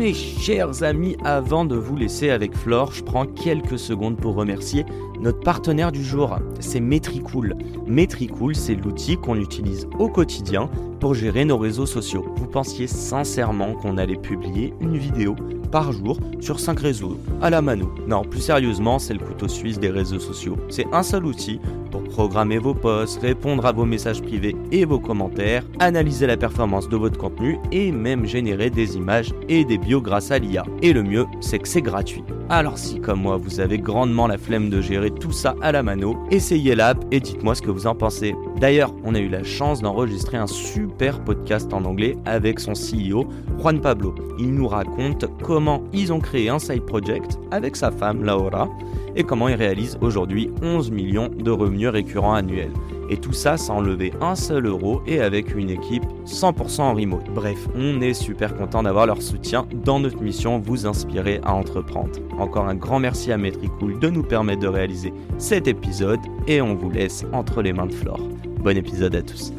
mes chers amis, avant de vous laisser avec Flore, je prends quelques secondes pour remercier notre partenaire du jour. C'est Metricool. Metricool, c'est l'outil qu'on utilise au quotidien pour gérer nos réseaux sociaux. Vous pensiez sincèrement qu'on allait publier une vidéo par jour sur 5 réseaux à la mano. Non, plus sérieusement, c'est le couteau suisse des réseaux sociaux. C'est un seul outil pour programmer vos posts, répondre à vos messages privés et vos commentaires, analyser la performance de votre contenu et même générer des images et des bios grâce à l'IA. Et le mieux, c'est que c'est gratuit. Alors si comme moi vous avez grandement la flemme de gérer tout ça à la mano, essayez l'app et dites-moi ce que vous en pensez. D'ailleurs, on a eu la chance d'enregistrer un super podcast en anglais avec son CEO, Juan Pablo. Il nous raconte comment ils ont créé un side project avec sa femme Laura et comment ils réalisent aujourd'hui 11 millions de revenus récurrents annuels. Et tout ça sans lever un seul euro et avec une équipe 100% en remote. Bref, on est super content d'avoir leur soutien dans notre mission vous inspirer à entreprendre. Encore un grand merci à Metricool de nous permettre de réaliser cet épisode et on vous laisse entre les mains de Flore. Bon épisode à tous.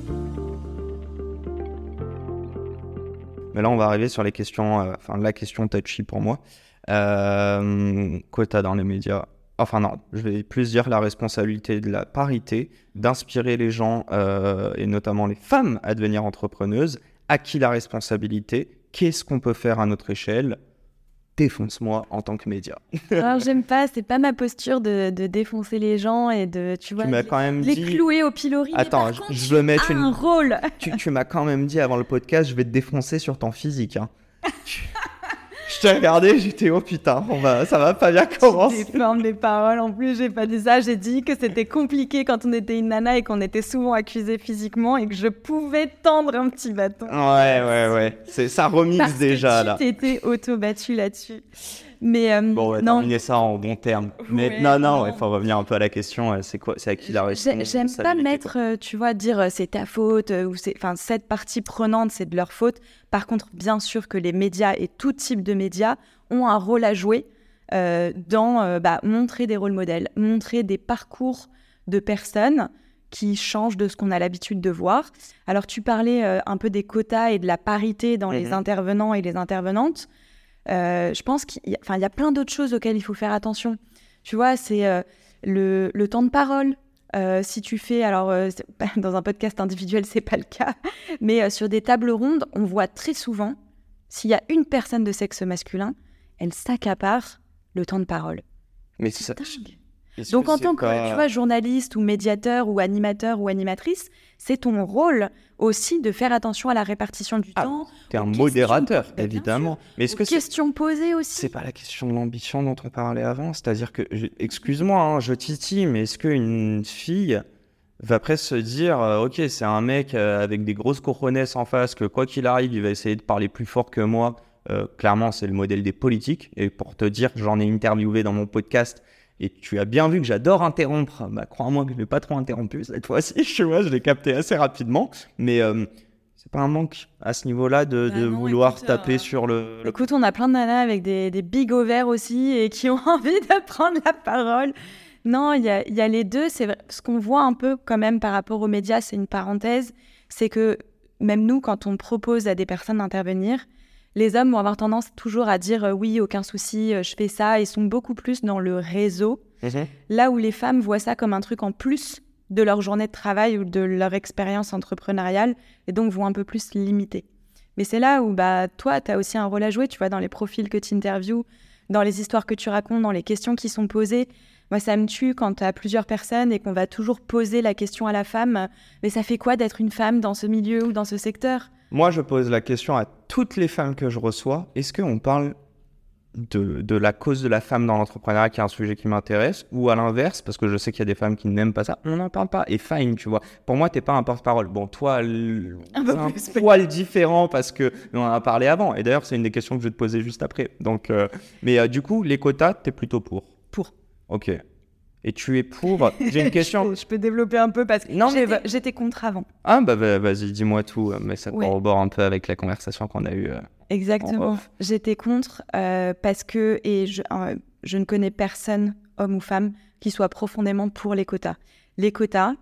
Mais là, on va arriver sur les questions, euh, enfin la question touchy pour moi. Euh, quota dans les médias, enfin non, je vais plus dire la responsabilité de la parité, d'inspirer les gens euh, et notamment les femmes à devenir entrepreneuses. À qui la responsabilité? Qu'est-ce qu'on peut faire à notre échelle? Défonce-moi en tant que média. Alors j'aime pas, c'est pas ma posture de, défoncer les gens et de, tu vois, les, quand même les clouer au pilori. Attends, je, veux mettre un rôle. Tu, tu m'as quand même dit avant le podcast, je vais te défoncer sur ton physique. Hein. Je t'ai regardé, j'étais oh putain, on va, ça va pas bien commencer. J'ai plein de paroles. En plus, j'ai pas dit ça. J'ai dit que c'était compliqué quand on était une nana et qu'on était souvent accusé physiquement et que je pouvais tendre un petit bâton. Ouais, ouais, ouais. C'est ça remixe déjà que là. Tu t'étais auto battu là-dessus. Mais euh, bon, on va terminer ça en bon terme. Mais non, non, il faut revenir un peu à la question. Euh, c'est quoi, c'est à qui la réponse J'aime pas mettre, euh, tu vois, dire c'est ta faute ou c'est, enfin, cette partie prenante, c'est de leur faute. Par contre, bien sûr que les médias et tout type de médias ont un rôle à jouer dans bah, montrer des rôles modèles, montrer des parcours de personnes qui changent de ce qu'on a l'habitude de voir. Alors, tu parlais un peu des quotas et de la parité dans les mhm. intervenants et les intervenantes. Euh, je pense qu'il y, a, y a plein d'autres choses auxquelles il faut faire attention. Tu vois, c'est euh, le, le, temps de parole. Euh, si tu fais, alors dans un podcast individuel, c'est pas le cas, mais sur des tables rondes, on voit très souvent, s'il y a une personne de sexe masculin, elle s'accapare le temps de parole. Mais dingue. Donc en tant que tu vois, journaliste ou médiateur ou animateur ou animatrice, c'est ton rôle aussi de faire attention à la répartition du ah, temps. Tu es un modérateur, évidemment. Mais est-ce que question posée aussi C'est pas la question de l'ambition dont on parlait avant. C'est-à-dire que, excuse-moi, hein, je titille, mais est-ce qu'une fille va presque se dire, euh, ok, c'est un mec euh, avec des grosses couronnesses en face, que quoi qu'il arrive, il va essayer de parler plus fort que moi. Euh, clairement, c'est le modèle des politiques. Et pour te dire, j'en ai interviewé dans mon podcast et tu as bien vu que j'adore interrompre. Bah, crois-moi que je ne vais pas trop interrompu cette fois-ci. Je vois, je l'ai capté assez rapidement. Mais euh, c'est pas un manque à ce niveau-là de, bah vouloir taper euh, sur le, Écoute, on a plein de nanas avec des, des big ovaires aussi et qui ont envie de prendre la parole. Non, il y a, y a, les deux. C'est ce qu'on voit un peu quand même par rapport aux médias, c'est une parenthèse. C'est que même nous, quand on propose à des personnes d'intervenir, les hommes vont avoir tendance toujours à dire euh, oui, aucun souci, euh, je fais ça. Ils sont beaucoup plus dans le réseau. Mhm. Là où les femmes voient ça comme un truc en plus de leur journée de travail ou de leur expérience entrepreneuriale et donc vont un peu plus limiter. Mais c'est là où bah, toi, tu as aussi un rôle à jouer, tu vois, dans les profils que tu interviews, dans les histoires que tu racontes, dans les questions qui sont posées. Moi, ça me tue quand tu as plusieurs personnes et qu'on va toujours poser la question à la femme, mais ça fait quoi d'être une femme dans ce milieu ou dans ce secteur? Moi, je pose la question à toutes les femmes que je reçois. Est-ce qu'on parle de, de la cause de la femme dans l'entrepreneuriat qui est un sujet qui m'intéresse, ou à l'inverse, parce que je sais qu'il y a des femmes qui n'aiment pas ça, on n'en parle pas. Et fine, tu vois. Pour moi, t'es pas un porte-parole. Bon, toi, Un un poil différent parce que on en a parlé avant. Et d'ailleurs, c'est une des questions que je vais te poser juste après. Donc, euh, mais euh, du coup, les quotas, t'es plutôt pour. Pour. Ok. Et tu es pour. J'ai une question. Je peux, je peux développer un peu parce que Non, mais j'étais- va- j'étais contre avant. Ah bah va- vas-y, dis-moi tout, euh, mais ça Ouais. corrobore un peu avec la conversation qu'on a eue. euh. Exactement. J'étais contre euh, parce que, et je, euh, je ne connais personne, homme ou femme, qui soit profondément pour les quotas. Les quotas,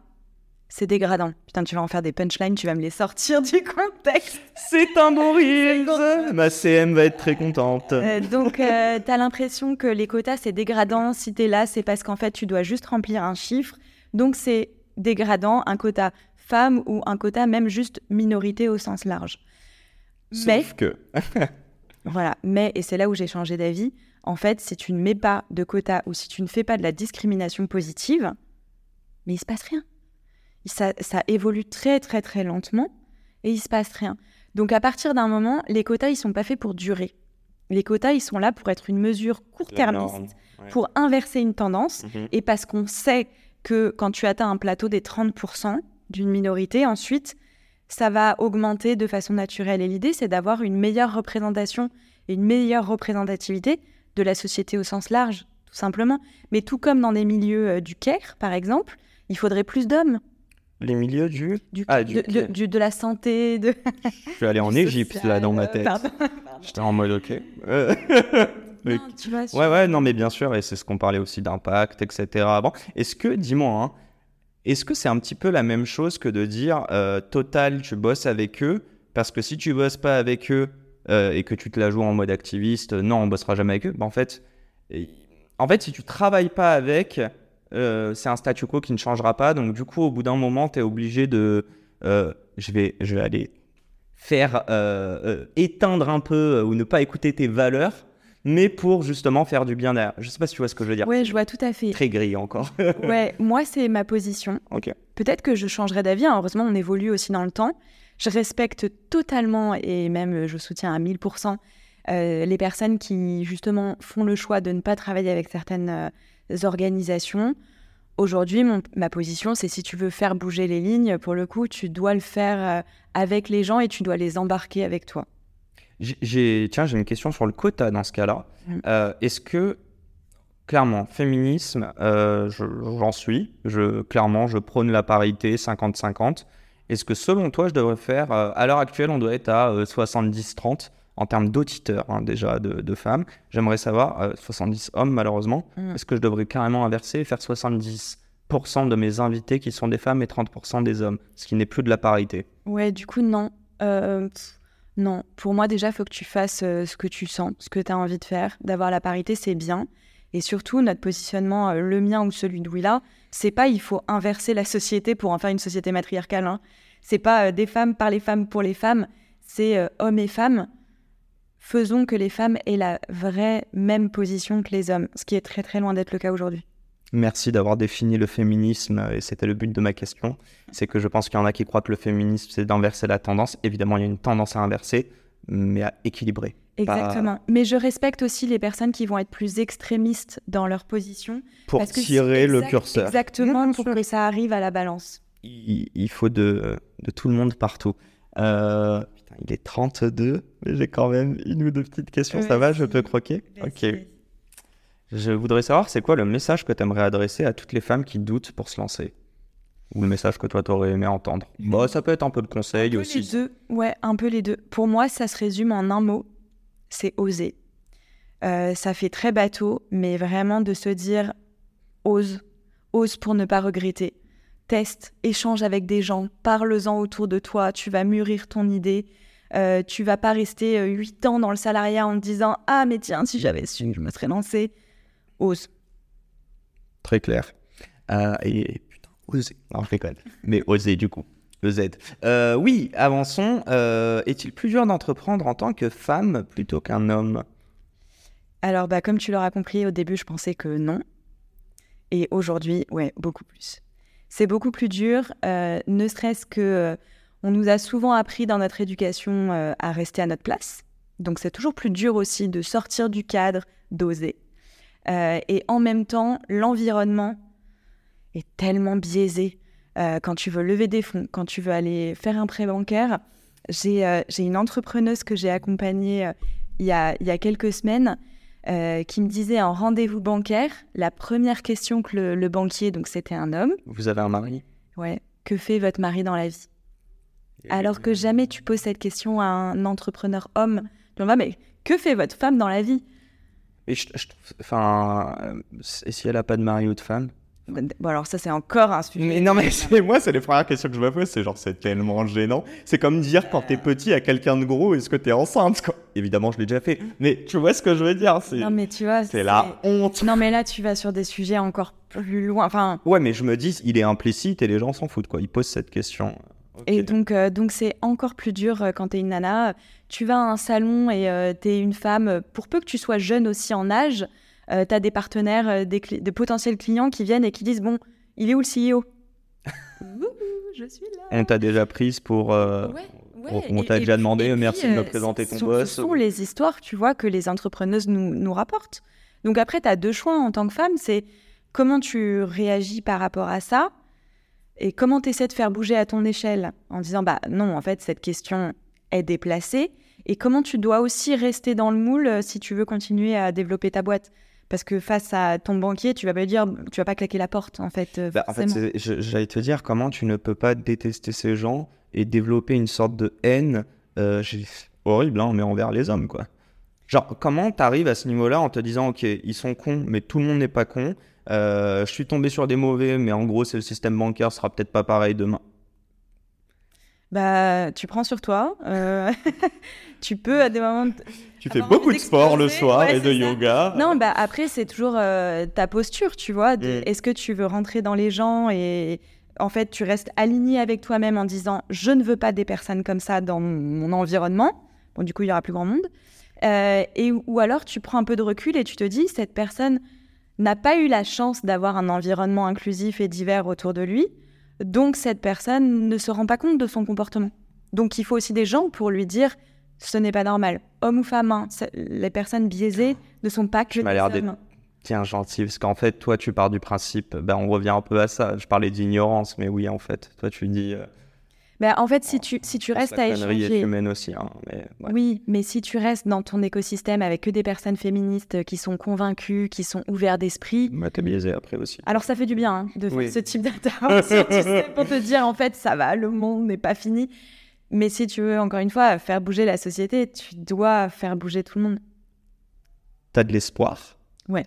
c'est dégradant. Putain, tu vas en faire des punchlines, tu vas me les sortir du contexte. C'est un bon reel Ma CM va être très contente. Euh, donc, tu as l'impression que les quotas, c'est dégradant. Si tu es là, c'est parce qu'en fait, tu dois juste remplir un chiffre. Donc, c'est dégradant, un quota femme ou un quota même juste minorité au sens large. Mais, Sauf que. voilà, mais, et c'est là où j'ai changé d'avis, en fait, si tu ne mets pas de quota ou si tu ne fais pas de la discrimination positive, mais il se passe rien. Ça, ça évolue très, très, très lentement et il se passe rien. Donc, à partir d'un moment, les quotas, ils sont pas faits pour durer. Les quotas, ils sont là pour être une mesure court-termiste, pour inverser une tendance Mhm. et parce qu'on sait que quand tu atteins un plateau des 30% d'une minorité, ensuite, ça va augmenter de façon naturelle. Et l'idée, c'est d'avoir une meilleure représentation et une meilleure représentativité de la société au sens large, tout simplement. Mais tout comme dans des milieux euh, du CAIR, par exemple, il faudrait plus d'hommes. Les milieux du. Du, Ah, du de, la santé, de... Je suis allé en Égypte social, là dans ma tête. pardon. J'étais en mode ok. Euh, Non, Oui. tu vois, Ouais, ouais, non, mais bien sûr, et c'est ce qu'on parlait aussi d'impact, etc. Bon, est-ce que, dis-moi, hein, est-ce que c'est un petit peu la même chose que de dire euh, Total, tu bosses avec eux, parce que si tu bosses pas avec eux euh, et que tu te la joues en mode activiste, non, on bossera jamais avec eux. Bah, en fait, en fait, si tu travailles pas avec, euh, c'est un statu quo qui ne changera pas. Donc, du coup, au bout d'un moment, tu es obligé de. euh, je, vais, je vais aller faire euh, éteindre un peu ou ne pas écouter tes valeurs, mais pour justement faire du bien derrière. Je sais pas si tu vois ce que je veux dire. Ouais, je vois tout à fait. Très gris encore. Ouais, moi, c'est ma position. ok. Peut-être que je changerai d'avis. hein. Heureusement, on évolue aussi dans le temps. Je respecte totalement et même je soutiens à 1000% euh, les personnes qui, justement, font le choix de ne pas travailler avec certaines organisations. Aujourd'hui, ma position, c'est si tu veux faire bouger les lignes, pour le coup, tu dois le faire euh, avec les gens et tu dois les embarquer avec toi. J'ai- tiens, j'ai une question sur le quota dans ce cas-là. Mm. Euh, Est-ce que, clairement, féminisme, euh, je- j'en suis. Je, clairement, je prône la parité 50-50. Est-ce que, selon toi, je devrais faire, euh, à l'heure actuelle, on doit être à euh, 70-30 en termes d'auditeurs, hein, déjà, de, de femmes. J'aimerais savoir, euh, 70 hommes, malheureusement, Mm. est-ce que je devrais carrément inverser et faire 70% de mes invités qui sont des femmes et 30% des hommes, ce qui n'est plus de la parité? Ouais, du coup, non. Euh, non. Pour moi, déjà, il faut que tu fasses euh, ce que tu sens, ce que tu as envie de faire. D'avoir la parité, c'est bien. Et surtout, notre positionnement, euh, le mien ou celui de Willa, c'est pas il faut inverser la société pour en faire une société matriarcale. Hein. C'est pas euh, des femmes par les femmes pour les femmes. C'est euh, hommes et femmes. Faisons que les femmes aient la vraie même position que les hommes, ce qui est très très loin d'être le cas aujourd'hui. Merci d'avoir défini le féminisme, et c'était le but de ma question. C'est que je pense qu'il y en a qui croient que le féminisme, c'est d'inverser la tendance. Évidemment, il y a une tendance à inverser, mais à équilibrer. Exactement. Mais je respecte aussi les personnes qui vont être plus extrémistes dans leur position. Pour Parce que tirer c'est le exact- curseur. Exactement, pour que ça arrive à la balance. Il, il faut de, de tout le monde partout. Euh, putain, il est 32, mais j'ai quand même une ou deux petites questions. Ça va, je peux croquer? Ok. Je voudrais savoir, c'est quoi le message que tu aimerais adresser à toutes les femmes qui doutent pour se lancer? Ou le message que toi, t'aurais aimé entendre? Bah, ça peut être un peu de conseil Un peu aussi. les deux. Ouais, un peu les deux. Pour moi, ça se résume en un mot, c'est oser. Euh, ça fait très bateau, mais vraiment de se dire ose, ose pour ne pas regretter. Teste, échange avec des gens, parle-en autour de toi, tu vas mûrir ton idée. Euh, tu vas pas rester euh, huit ans dans le salariat en te disant ah mais tiens si j'avais su je me serais lancé. Ose. Très clair. Euh, et putain, oser. Non, je déconne. Mais oser, du coup. Le Z. Euh, oui, avançons. Euh, Est-il plus dur d'entreprendre en tant que femme plutôt qu'un homme? Alors, bah, comme tu l'auras compris, au début, je pensais que non. Et aujourd'hui, ouais, beaucoup plus. C'est beaucoup plus dur, euh, ne serait-ce que euh, on nous a souvent appris dans notre éducation euh, à rester à notre place. Donc c'est toujours plus dur aussi de sortir du cadre, d'oser. Et en même temps, l'environnement est tellement biaisé. Quand tu veux lever des fonds, quand tu veux aller faire un prêt bancaire, j'ai une entrepreneuse que j'ai accompagnée il y, a, il, y a, quelques semaines qui me disait en rendez-vous bancaire, la première question que le, le banquier, donc c'était un homme. Vous avez un mari? Ouais. Que fait votre mari dans la vie? Alors que jamais tu poses cette question à un entrepreneur homme. Tu vas, mais que fait votre femme dans la vie? Et je, enfin, et si elle n'a pas de mari ou de femme? Bon, alors ça, c'est encore un sujet. Mais non, mais c'est moi, c'est les premières questions que je me pose. C'est genre, c'est tellement gênant. C'est comme dire quand t'es petit à quelqu'un de gros, est-ce que t'es enceinte quoi? Évidemment, je l'ai déjà fait. Mais tu vois ce que je veux dire Non, mais tu vois. C'est la honte. Non, mais là, tu vas sur des sujets encore plus loin. Enfin. Ouais, mais je me dis, il est implicite et les gens s'en foutent, quoi. Ils posent cette question. Et donc, euh, donc c'est encore plus dur euh, quand tu es une nana. Tu vas à un salon et euh, tu es une femme, pour peu que tu sois jeune aussi en âge, tu as des partenaires, des, de potentiels clients qui viennent et qui disent Bon, il est où le CEO Je suis là. On t'a déjà prise pour. On t'a déjà demandé merci de me présenter ton boss. Ce sont les histoires, tu vois, que les entrepreneuses nous, nous rapportent. Donc après, tu as deux choix en tant que femme c'est comment tu réagis par rapport à ça et comment tu essaies de faire bouger à ton échelle en disant bah non, en fait, cette question est déplacée et comment tu dois aussi rester dans le moule euh, si tu veux continuer à développer ta boîte parce que face à ton banquier, tu vas pas dire, tu vas pas claquer la porte, en fait. Euh, bah, en fait, j'allais te dire comment tu ne peux pas détester ces gens et développer une sorte de haine, euh, horrible, hein, mais envers les hommes, quoi. Genre, comment tu arrives à ce niveau-là en te disant, ok, ils sont cons, mais tout le monde n'est pas con, euh, je suis tombé sur des mauvais, mais en gros, c'est le système bancaire sera peut-être pas pareil demain. Bah, tu prends sur toi. Euh, tu peux à des moments. Tu fais beaucoup de sport le soir et de yoga. Non, bah après, c'est toujours euh, ta posture, tu vois. Mm. Est-ce que tu veux rentrer dans les gens et en fait, tu restes aligné avec toi-même en disant je ne veux pas des personnes comme ça dans mon environnement. Bon, du coup, il y aura plus grand monde. et ou alors, tu prends un peu de recul et tu te dis cette personne n'a pas eu la chance d'avoir un environnement inclusif et divers autour de lui, donc cette personne ne se rend pas compte de son comportement. Donc il faut aussi des gens pour lui dire ce n'est pas normal. Homme ou femme, hein, les personnes biaisées ne sont pas que des hommes. Tiens, gentil, parce qu'en fait, toi, tu pars du principe, ben, on revient un peu à ça. Je parlais d'ignorance, mais oui, en fait, toi, tu dis, euh, bah, en fait, si tu, si tu restes à échanger... humaine aussi. Hein, oui, mais si tu restes dans ton écosystème avec que des personnes féministes qui sont convaincues, qui sont ouvertes d'esprit... Bah, t'es biaisé après aussi. Alors ça fait du bien hein, de faire ce type d'intervention, tu sais, pour te dire, en fait, ça va, le monde n'est pas fini. Mais si tu veux, encore une fois, faire bouger la société, tu dois faire bouger tout le monde. T'as de l'espoir Ouais.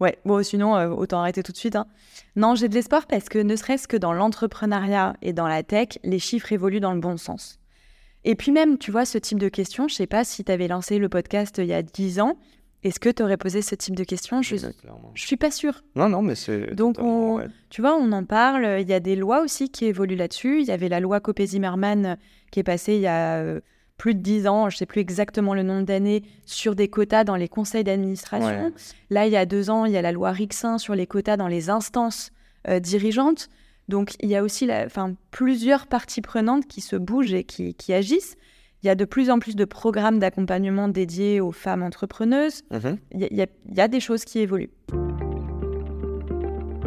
Ouais, bon, sinon, euh, autant arrêter tout de suite. Hein. Non, j'ai de l'espoir parce que ne serait-ce que dans l'entrepreneuriat et dans la tech, les chiffres évoluent dans le bon sens. Et puis même, tu vois, ce type de questions, je sais pas si tu avais lancé le podcast il y a 10 ans, est-ce que tu aurais posé ce type de questions Je ne suis pas sûre. Non, non, mais c'est... Donc, tu vois, on en parle. Il y a des lois aussi qui évoluent là-dessus. Il y avait la loi Copé-Zimmermann qui est passée il y a euh, plus de 10 ans, je ne sais plus exactement le nombre d'années, sur des quotas dans les conseils d'administration. Là, il y a deux ans, il y a la loi Rixin sur les quotas dans les instances euh, dirigeantes. Donc, il y a aussi la, plusieurs parties prenantes qui se bougent et qui, agissent. Il y a de plus en plus de programmes d'accompagnement dédiés aux femmes entrepreneuses. Mhm. il y a des choses qui évoluent.